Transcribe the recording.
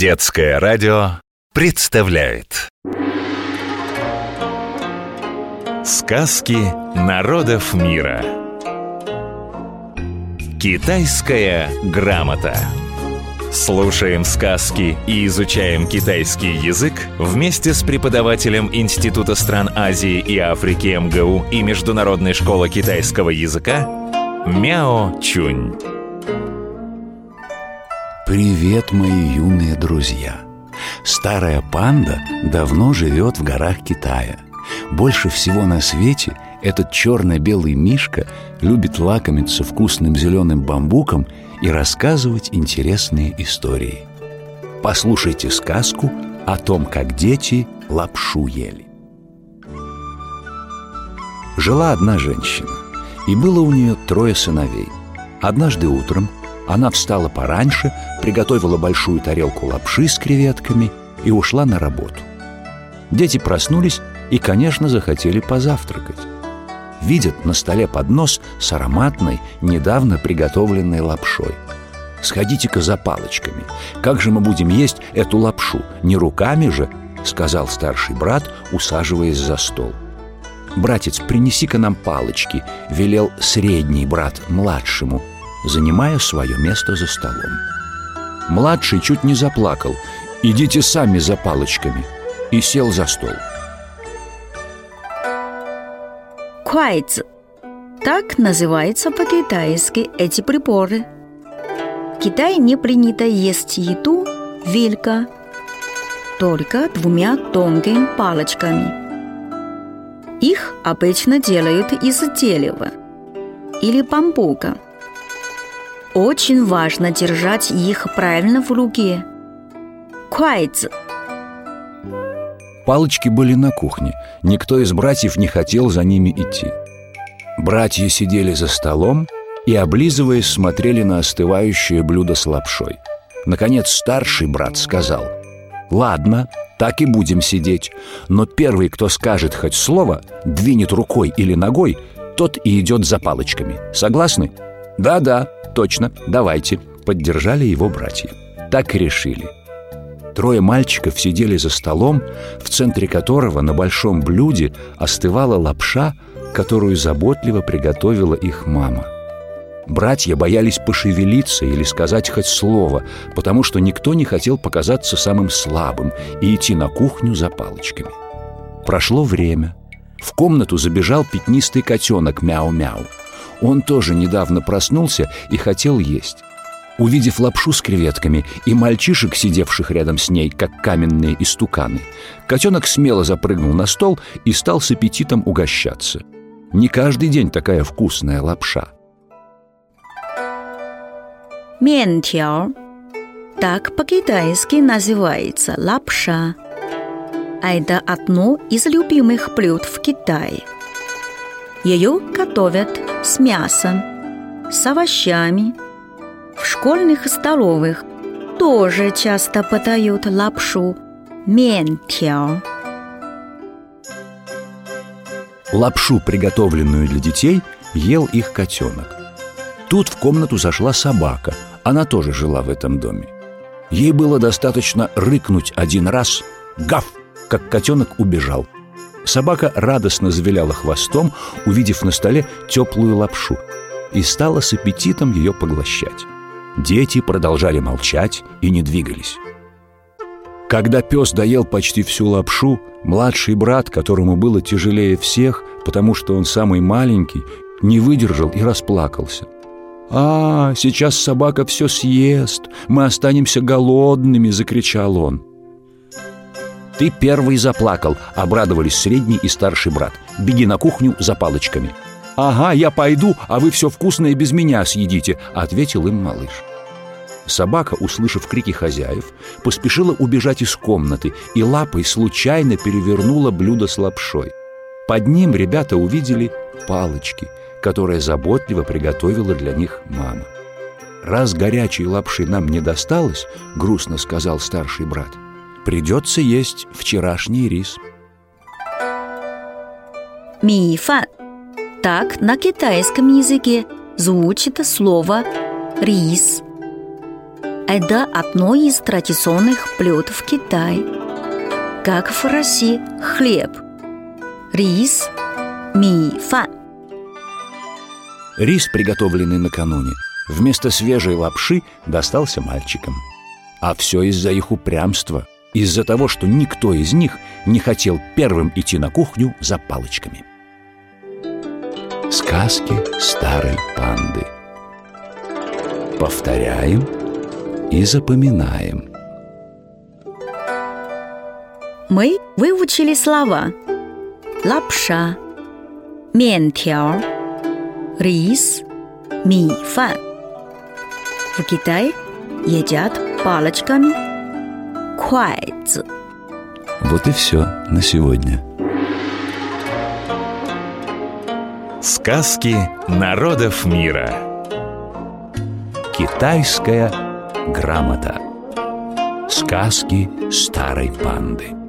Детское радио представляет. Сказки народов мира. Китайская грамота. Слушаем сказки и изучаем китайский язык вместе с преподавателем Института стран Азии и Африки МГУ и Международной школы китайского языка Мяо Чунь. Привет, мои юные друзья! Старая панда давно живет в горах Китая. Больше всего на свете этот черно-белый мишка любит лакомиться вкусным зеленым бамбуком и рассказывать интересные истории. Послушайте сказку о том, как дети лапшу ели. Жила одна женщина, и было у нее трое сыновей. Однажды утром она встала пораньше, приготовила большую тарелку лапши с креветками и ушла на работу. Дети проснулись и, конечно, захотели позавтракать. Видят на столе поднос с ароматной, недавно приготовленной лапшой. «Сходите-ка за палочками. Как же мы будем есть эту лапшу? Не руками же?» — сказал старший брат, усаживаясь за стол. «Братец, принеси-ка нам палочки», — велел средний брат младшему — занимая свое место за столом. Младший чуть не заплакал «Идите сами за палочками» и сел за стол. Куайцзы Так называются по-китайски эти приборы. В Китае не принято есть еду вилка, только двумя тонкими палочками. Их обычно делают из дерева или бамбука – очень важно держать их правильно в руке. Куайцзы. Палочки были на кухне. Никто из братьев не хотел за ними идти. Братья сидели за столом и, облизываясь, смотрели на остывающее блюдо с лапшой. Наконец старший брат сказал «Ладно, так и будем сидеть, но первый, кто скажет хоть слово, двинет рукой или ногой, тот и идет за палочками. Согласны?» «Да-да», «Точно, давайте», — поддержали его братья. Так и решили. Трое мальчиков сидели за столом, в центре которого на большом блюде остывала лапша, которую заботливо приготовила их мама. Братья боялись пошевелиться или сказать хоть слово, потому что никто не хотел показаться самым слабым и идти на кухню за палочками. Прошло время. В комнату забежал пятнистый котенок Мяу-Мяу. Он тоже недавно проснулся и хотел есть. Увидев лапшу с креветками и мальчишек, сидевших рядом с ней, как каменные истуканы, котенок смело запрыгнул на стол и стал с аппетитом угощаться. Не каждый день такая вкусная лапша. Ментяо. Так по-китайски называется лапша. А это одно из любимых блюд в Китае. Ее готовят с мясом, с овощами. В школьных столовых тоже часто подают лапшу ментяо. Лапшу, приготовленную для детей, ел их котенок. Тут в комнату зашла собака. Она тоже жила в этом доме. Ей было достаточно рыкнуть один раз «Гав!», как котенок убежал – Собака радостно завиляла хвостом, увидев на столе теплую лапшу, и стала с аппетитом ее поглощать. Дети продолжали молчать и не двигались. Когда пес доел почти всю лапшу, младший брат, которому было тяжелее всех, потому что он самый маленький, не выдержал и расплакался. «А, сейчас собака все съест, мы останемся голодными!» — закричал он. «Ты первый заплакал», — обрадовались средний и старший брат. «Беги на кухню за палочками». «Ага, я пойду, а вы все вкусное без меня съедите», — ответил им малыш. Собака, услышав крики хозяев, поспешила убежать из комнаты и лапой случайно перевернула блюдо с лапшой. Под ним ребята увидели палочки, которые заботливо приготовила для них мама. «Раз горячей лапши нам не досталось, — грустно сказал старший брат, — Придется есть вчерашний рис. Мифан. Так на китайском языке звучит слово «рис». Это одно из традиционных блюд в Китае. Как в России хлеб, рис, ми фан. Рис, приготовленный накануне, вместо свежей лапши достался мальчикам. А все из-за их упрямства, из-за того, что никто из них не хотел первым идти на кухню за палочками. Сказки старой панды. Повторяем и запоминаем. Мы выучили слова лапша, ментяо, рис, ми фан. В Китае едят палочками куайцзы. Вот и все на сегодня. Сказки народов мира. Китайская грамота. Сказки старой панды.